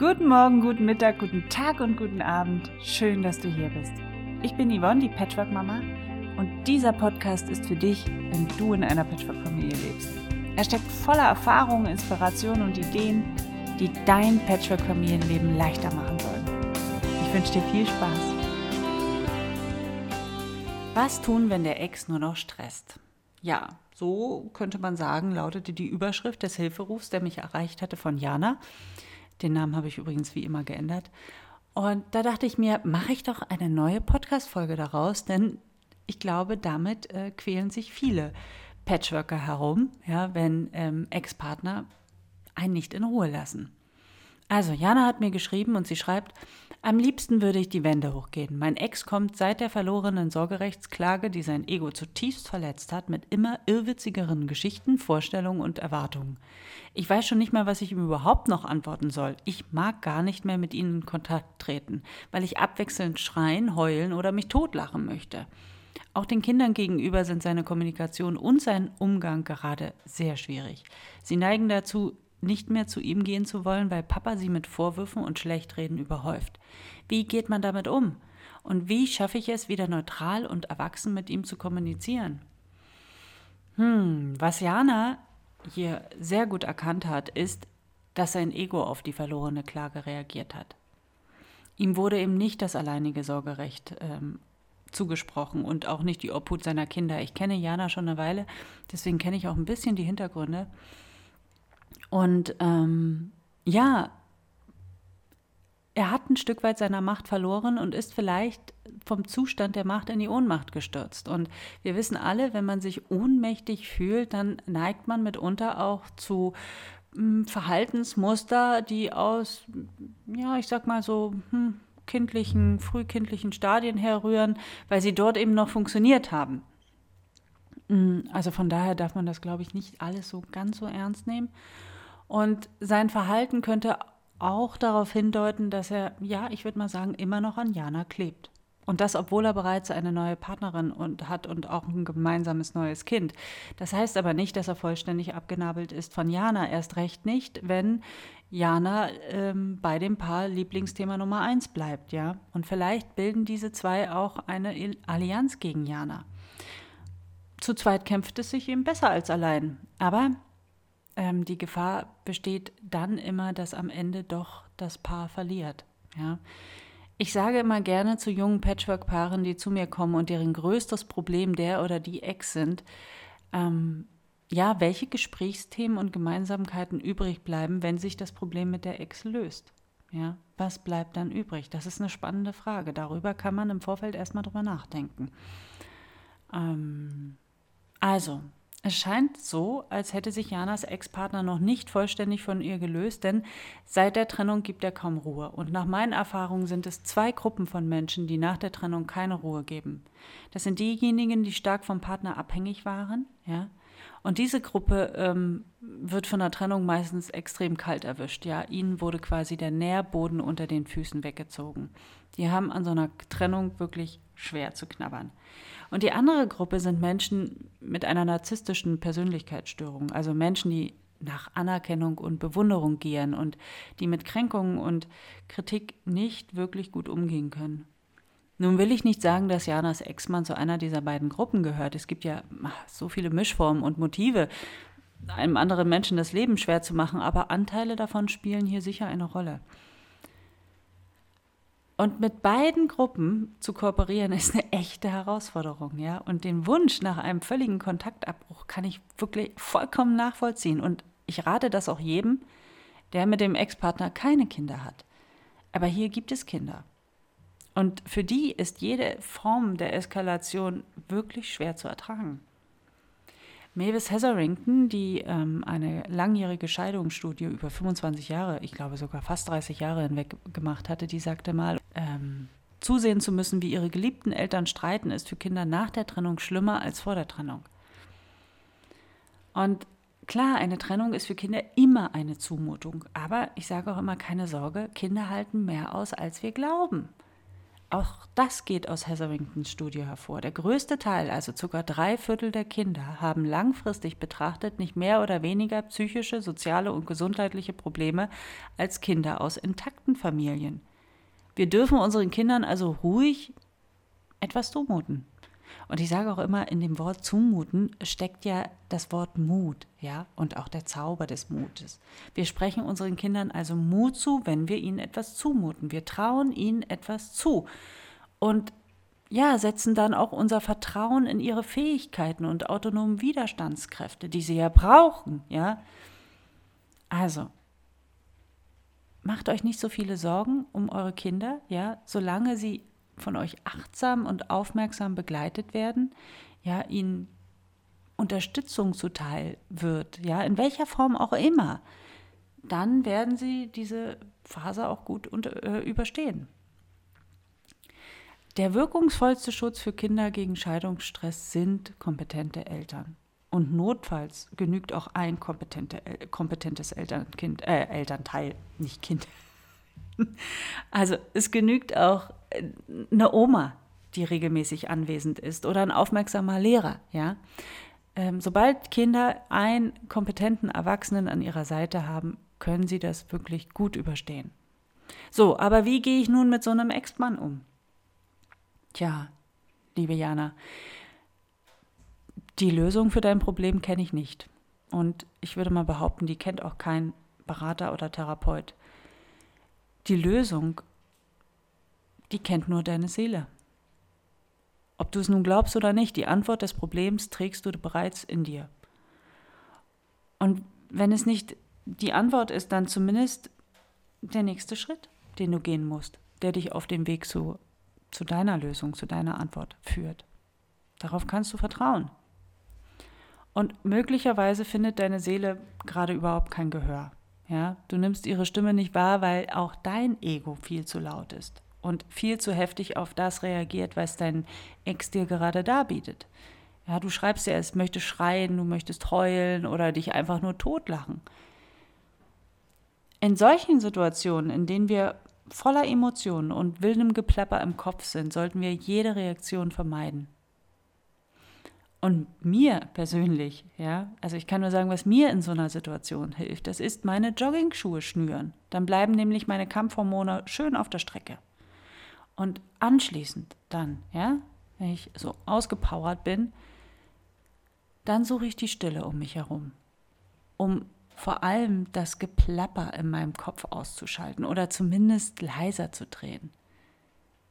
Guten Morgen, guten Mittag, guten Tag und guten Abend. Schön, dass du hier bist. Ich bin Yvonne, die Patchwork-Mama, und dieser Podcast ist für dich, wenn du in einer Patchwork-Familie lebst. Er steckt voller Erfahrungen, Inspirationen und Ideen, die dein Patchwork-Familienleben leichter machen sollen. Ich wünsche dir viel Spaß. Was tun, wenn der Ex nur noch stresst? Ja, so könnte man sagen, lautete die Überschrift des Hilferufs, der mich erreicht hatte von Jana. Den Namen habe ich übrigens wie immer geändert. Und da dachte ich mir, mache ich doch eine neue Podcast-Folge daraus, denn ich glaube, damit äh, quälen sich viele Patchworker herum, ja, wenn ähm, Ex-Partner einen nicht in Ruhe lassen. Also, Jana hat mir geschrieben und sie schreibt, am liebsten würde ich die Wände hochgehen. Mein Ex kommt seit der verlorenen Sorgerechtsklage, die sein Ego zutiefst verletzt hat, mit immer irrwitzigeren Geschichten, Vorstellungen und Erwartungen. Ich weiß schon nicht mal, was ich ihm überhaupt noch antworten soll. Ich mag gar nicht mehr mit ihnen in Kontakt treten, weil ich abwechselnd schreien, heulen oder mich totlachen möchte. Auch den Kindern gegenüber sind seine Kommunikation und sein Umgang gerade sehr schwierig. Sie neigen dazu, nicht mehr zu ihm gehen zu wollen, weil Papa sie mit Vorwürfen und Schlechtreden überhäuft. Wie geht man damit um? Und wie schaffe ich es, wieder neutral und erwachsen mit ihm zu kommunizieren? Hm, was Jana hier sehr gut erkannt hat, ist, dass sein Ego auf die verlorene Klage reagiert hat. Ihm wurde eben nicht das alleinige Sorgerecht ähm, zugesprochen und auch nicht die Obhut seiner Kinder. Ich kenne Jana schon eine Weile, deswegen kenne ich auch ein bisschen die Hintergründe. Und ähm, ja, er hat ein Stück weit seiner Macht verloren und ist vielleicht vom Zustand der Macht in die Ohnmacht gestürzt. Und wir wissen alle, wenn man sich ohnmächtig fühlt, dann neigt man mitunter auch zu hm, Verhaltensmuster, die aus, ja, ich sag mal so, hm, kindlichen, frühkindlichen Stadien herrühren, weil sie dort eben noch funktioniert haben. Hm, also von daher darf man das, glaube ich, nicht alles so ganz so ernst nehmen. Und sein Verhalten könnte auch darauf hindeuten, dass er, ja, ich würde mal sagen, immer noch an Jana klebt. Und das, obwohl er bereits eine neue Partnerin und hat und auch ein gemeinsames neues Kind. Das heißt aber nicht, dass er vollständig abgenabelt ist von Jana. Erst recht nicht, wenn Jana ähm, bei dem Paar Lieblingsthema Nummer eins bleibt, ja. Und vielleicht bilden diese zwei auch eine Allianz gegen Jana. Zu zweit kämpft es sich eben besser als allein. Aber ähm, die Gefahr besteht dann immer, dass am Ende doch das Paar verliert. Ja? Ich sage immer gerne zu jungen Patchwork-Paaren, die zu mir kommen und deren größtes Problem der oder die Ex sind, ähm, ja, welche Gesprächsthemen und Gemeinsamkeiten übrig bleiben, wenn sich das Problem mit der Ex löst. Ja, was bleibt dann übrig? Das ist eine spannende Frage. Darüber kann man im Vorfeld erstmal drüber nachdenken. Ähm, also, es scheint so, als hätte sich Janas Ex-Partner noch nicht vollständig von ihr gelöst, denn seit der Trennung gibt er kaum Ruhe. Und nach meinen Erfahrungen sind es zwei Gruppen von Menschen, die nach der Trennung keine Ruhe geben. Das sind diejenigen, die stark vom Partner abhängig waren, ja. Und diese Gruppe ähm, wird von der Trennung meistens extrem kalt erwischt. Ja, ihnen wurde quasi der Nährboden unter den Füßen weggezogen. Die haben an so einer Trennung wirklich schwer zu knabbern. Und die andere Gruppe sind Menschen mit einer narzisstischen Persönlichkeitsstörung, also Menschen, die nach Anerkennung und Bewunderung gieren und die mit Kränkungen und Kritik nicht wirklich gut umgehen können. Nun will ich nicht sagen, dass Janas Ex-Mann zu einer dieser beiden Gruppen gehört. Es gibt ja so viele Mischformen und Motive, einem anderen Menschen das Leben schwer zu machen, aber Anteile davon spielen hier sicher eine Rolle. Und mit beiden Gruppen zu kooperieren ist eine echte Herausforderung, ja. Und den Wunsch nach einem völligen Kontaktabbruch kann ich wirklich vollkommen nachvollziehen. Und ich rate das auch jedem, der mit dem Ex-Partner keine Kinder hat. Aber hier gibt es Kinder. Und für die ist jede Form der Eskalation wirklich schwer zu ertragen. Mavis Hetherington, die ähm, eine langjährige Scheidungsstudie über 25 Jahre, ich glaube sogar fast 30 Jahre hinweg gemacht hatte, die sagte mal, ähm, zusehen zu müssen, wie ihre geliebten Eltern streiten, ist für Kinder nach der Trennung schlimmer als vor der Trennung. Und klar, eine Trennung ist für Kinder immer eine Zumutung, aber ich sage auch immer keine Sorge, Kinder halten mehr aus, als wir glauben. Auch das geht aus Hetheringtons Studie hervor. Der größte Teil, also sogar drei Viertel der Kinder, haben langfristig betrachtet nicht mehr oder weniger psychische, soziale und gesundheitliche Probleme als Kinder aus intakten Familien. Wir dürfen unseren Kindern also ruhig etwas zumuten. Und ich sage auch immer, in dem Wort zumuten steckt ja das Wort Mut, ja, und auch der Zauber des Mutes. Wir sprechen unseren Kindern also Mut zu, wenn wir ihnen etwas zumuten. Wir trauen ihnen etwas zu. Und ja, setzen dann auch unser Vertrauen in ihre Fähigkeiten und autonomen Widerstandskräfte, die sie ja brauchen, ja. Also, macht euch nicht so viele Sorgen um eure Kinder, ja, solange sie von euch achtsam und aufmerksam begleitet werden, ja, ihnen Unterstützung zuteil wird, ja, in welcher Form auch immer, dann werden sie diese Phase auch gut unter, äh, überstehen. Der wirkungsvollste Schutz für Kinder gegen Scheidungsstress sind kompetente Eltern. Und notfalls genügt auch ein kompetente, kompetentes Elternkind, äh, Elternteil, nicht Kind. Also es genügt auch äh, eine Oma, die regelmäßig anwesend ist oder ein aufmerksamer Lehrer. Ja? Ähm, sobald Kinder einen kompetenten Erwachsenen an ihrer Seite haben, können sie das wirklich gut überstehen. So, aber wie gehe ich nun mit so einem Ex-Mann um? Tja, liebe Jana, die Lösung für dein Problem kenne ich nicht. Und ich würde mal behaupten, die kennt auch kein Berater oder Therapeut. Die Lösung, die kennt nur deine Seele. Ob du es nun glaubst oder nicht, die Antwort des Problems trägst du bereits in dir. Und wenn es nicht die Antwort ist, dann zumindest der nächste Schritt, den du gehen musst, der dich auf dem Weg zu, zu deiner Lösung, zu deiner Antwort führt. Darauf kannst du vertrauen. Und möglicherweise findet deine Seele gerade überhaupt kein Gehör. Ja, du nimmst ihre Stimme nicht wahr, weil auch dein Ego viel zu laut ist und viel zu heftig auf das reagiert, was dein Ex dir gerade darbietet. Ja, du schreibst ja, es möchte schreien, du möchtest heulen oder dich einfach nur totlachen. In solchen Situationen, in denen wir voller Emotionen und wildem Geplapper im Kopf sind, sollten wir jede Reaktion vermeiden. Und mir persönlich, ja, also ich kann nur sagen, was mir in so einer Situation hilft, das ist meine Jogging-Schuhe schnüren. Dann bleiben nämlich meine Kampfhormone schön auf der Strecke. Und anschließend dann, ja, wenn ich so ausgepowert bin, dann suche ich die Stille um mich herum, um vor allem das Geplapper in meinem Kopf auszuschalten oder zumindest leiser zu drehen.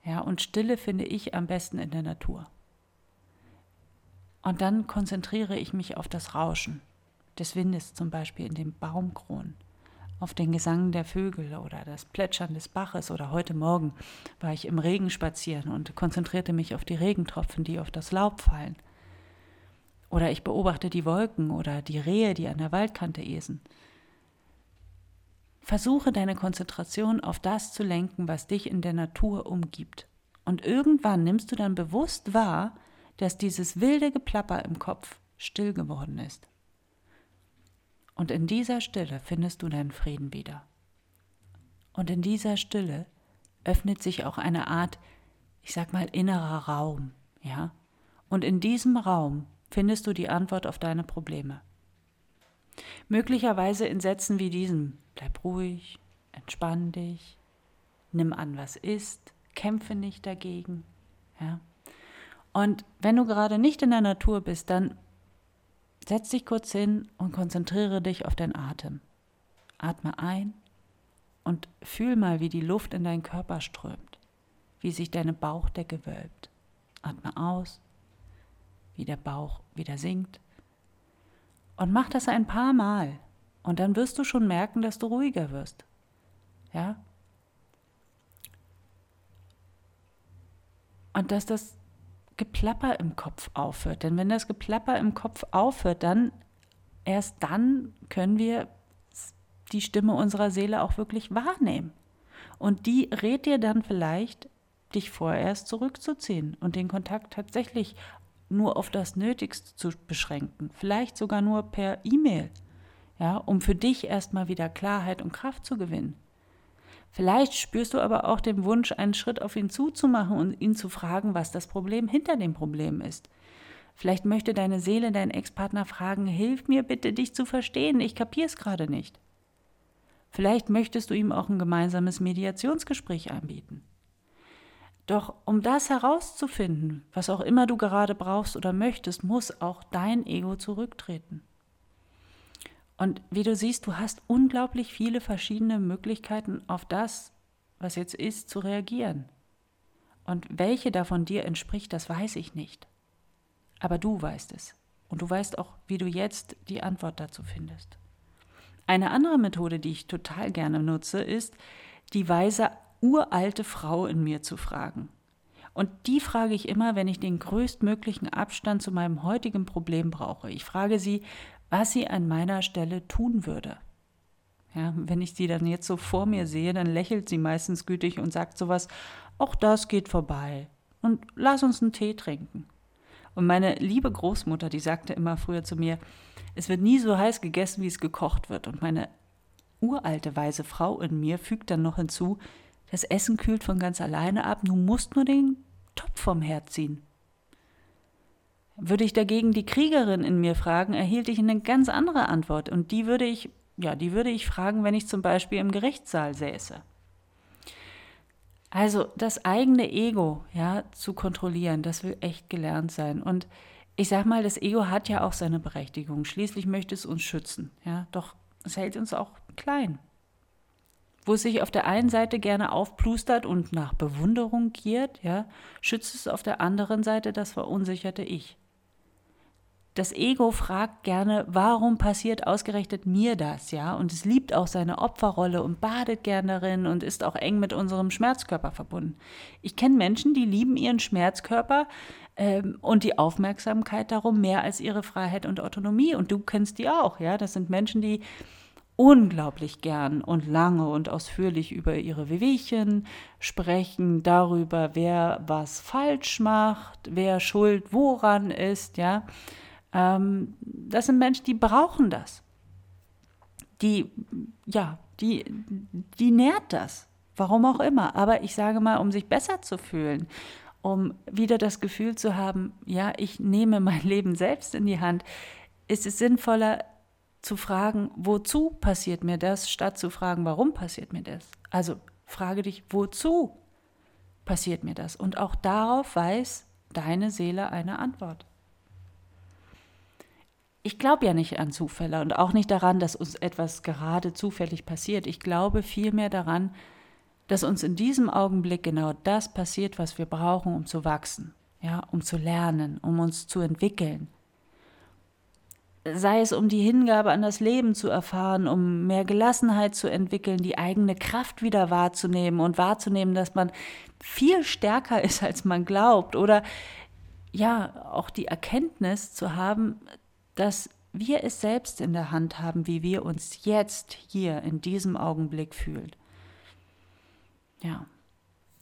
Ja, und Stille finde ich am besten in der Natur. Und dann konzentriere ich mich auf das Rauschen des Windes, zum Beispiel in den Baumkronen, auf den Gesang der Vögel oder das Plätschern des Baches. Oder heute Morgen war ich im Regen spazieren und konzentrierte mich auf die Regentropfen, die auf das Laub fallen. Oder ich beobachte die Wolken oder die Rehe, die an der Waldkante esen. Versuche deine Konzentration auf das zu lenken, was dich in der Natur umgibt. Und irgendwann nimmst du dann bewusst wahr, dass dieses wilde Geplapper im Kopf still geworden ist. Und in dieser Stille findest du deinen Frieden wieder. Und in dieser Stille öffnet sich auch eine Art, ich sag mal, innerer Raum, ja? Und in diesem Raum findest du die Antwort auf deine Probleme. Möglicherweise in Sätzen wie diesem: Bleib ruhig, entspann dich, nimm an, was ist, kämpfe nicht dagegen, ja? Und wenn du gerade nicht in der Natur bist, dann setz dich kurz hin und konzentriere dich auf deinen Atem. Atme ein und fühl mal, wie die Luft in deinen Körper strömt, wie sich deine Bauchdecke wölbt. Atme aus, wie der Bauch wieder sinkt. Und mach das ein paar Mal. Und dann wirst du schon merken, dass du ruhiger wirst. Ja? Und dass das Geplapper im Kopf aufhört. Denn wenn das Geplapper im Kopf aufhört, dann erst dann können wir die Stimme unserer Seele auch wirklich wahrnehmen. Und die rät dir dann vielleicht, dich vorerst zurückzuziehen und den Kontakt tatsächlich nur auf das Nötigste zu beschränken, vielleicht sogar nur per E-Mail, ja, um für dich erstmal wieder Klarheit und Kraft zu gewinnen. Vielleicht spürst du aber auch den Wunsch, einen Schritt auf ihn zuzumachen und ihn zu fragen, was das Problem hinter dem Problem ist. Vielleicht möchte deine Seele deinen Ex-Partner fragen, hilf mir bitte, dich zu verstehen, ich kapier's gerade nicht. Vielleicht möchtest du ihm auch ein gemeinsames Mediationsgespräch anbieten. Doch um das herauszufinden, was auch immer du gerade brauchst oder möchtest, muss auch dein Ego zurücktreten. Und wie du siehst, du hast unglaublich viele verschiedene Möglichkeiten auf das, was jetzt ist, zu reagieren. Und welche davon dir entspricht, das weiß ich nicht. Aber du weißt es. Und du weißt auch, wie du jetzt die Antwort dazu findest. Eine andere Methode, die ich total gerne nutze, ist, die weise uralte Frau in mir zu fragen. Und die frage ich immer, wenn ich den größtmöglichen Abstand zu meinem heutigen Problem brauche. Ich frage sie, was sie an meiner Stelle tun würde. Ja, wenn ich sie dann jetzt so vor mir sehe, dann lächelt sie meistens gütig und sagt sowas, auch das geht vorbei und lass uns einen Tee trinken. Und meine liebe Großmutter, die sagte immer früher zu mir, es wird nie so heiß gegessen, wie es gekocht wird. Und meine uralte weise Frau in mir fügt dann noch hinzu, das Essen kühlt von ganz alleine ab, du musst nur den Topf vom Herd ziehen. Würde ich dagegen die Kriegerin in mir fragen, erhielt ich eine ganz andere Antwort. Und die würde ich, ja, die würde ich fragen, wenn ich zum Beispiel im Gerichtssaal säße. Also das eigene Ego, ja, zu kontrollieren, das will echt gelernt sein. Und ich sag mal, das Ego hat ja auch seine Berechtigung. Schließlich möchte es uns schützen, ja. Doch es hält uns auch klein. Wo es sich auf der einen Seite gerne aufplustert und nach Bewunderung giert, ja, schützt es auf der anderen Seite das verunsicherte Ich. Das Ego fragt gerne, warum passiert ausgerechnet mir das, ja? Und es liebt auch seine Opferrolle und badet gern darin und ist auch eng mit unserem Schmerzkörper verbunden. Ich kenne Menschen, die lieben ihren Schmerzkörper ähm, und die Aufmerksamkeit darum mehr als ihre Freiheit und Autonomie. Und du kennst die auch, ja? Das sind Menschen, die unglaublich gern und lange und ausführlich über ihre Wehwehchen sprechen, darüber, wer was falsch macht, wer schuld woran ist, ja. Ähm, das sind Menschen, die brauchen das. Die, ja, die, die nährt das. Warum auch immer. Aber ich sage mal, um sich besser zu fühlen, um wieder das Gefühl zu haben, ja, ich nehme mein Leben selbst in die Hand, ist es sinnvoller zu fragen, wozu passiert mir das, statt zu fragen, warum passiert mir das. Also frage dich, wozu passiert mir das? Und auch darauf weiß deine Seele eine Antwort ich glaube ja nicht an Zufälle und auch nicht daran, dass uns etwas gerade zufällig passiert. Ich glaube vielmehr daran, dass uns in diesem Augenblick genau das passiert, was wir brauchen, um zu wachsen, ja, um zu lernen, um uns zu entwickeln. Sei es um die Hingabe an das Leben zu erfahren, um mehr Gelassenheit zu entwickeln, die eigene Kraft wieder wahrzunehmen und wahrzunehmen, dass man viel stärker ist, als man glaubt, oder ja, auch die Erkenntnis zu haben, dass wir es selbst in der Hand haben, wie wir uns jetzt hier in diesem Augenblick fühlen. Ja.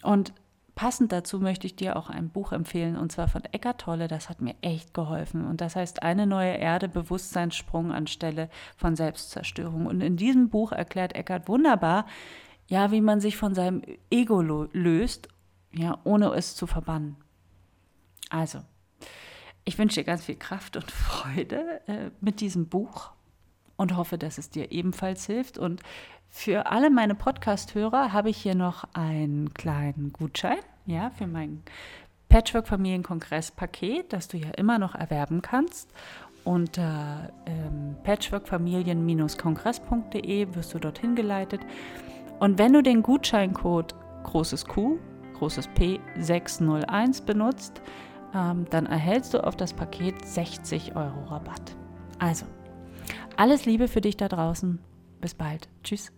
Und passend dazu möchte ich dir auch ein Buch empfehlen, und zwar von Eckart Tolle. Das hat mir echt geholfen. Und das heißt Eine neue Erde, Bewusstseinssprung anstelle von Selbstzerstörung. Und in diesem Buch erklärt Eckart wunderbar, ja, wie man sich von seinem Ego löst, ja, ohne es zu verbannen. Also, ich wünsche dir ganz viel Kraft und Freude äh, mit diesem Buch und hoffe, dass es dir ebenfalls hilft. Und für alle meine Podcast-Hörer habe ich hier noch einen kleinen Gutschein, ja, für mein Patchwork-Familienkongress-Paket, das du ja immer noch erwerben kannst. Unter ähm, patchworkfamilien-kongress.de wirst du dorthin geleitet. Und wenn du den Gutscheincode großes Q, großes P 601 benutzt, ähm, dann erhältst du auf das Paket 60 Euro Rabatt. Also, alles Liebe für dich da draußen. Bis bald. Tschüss.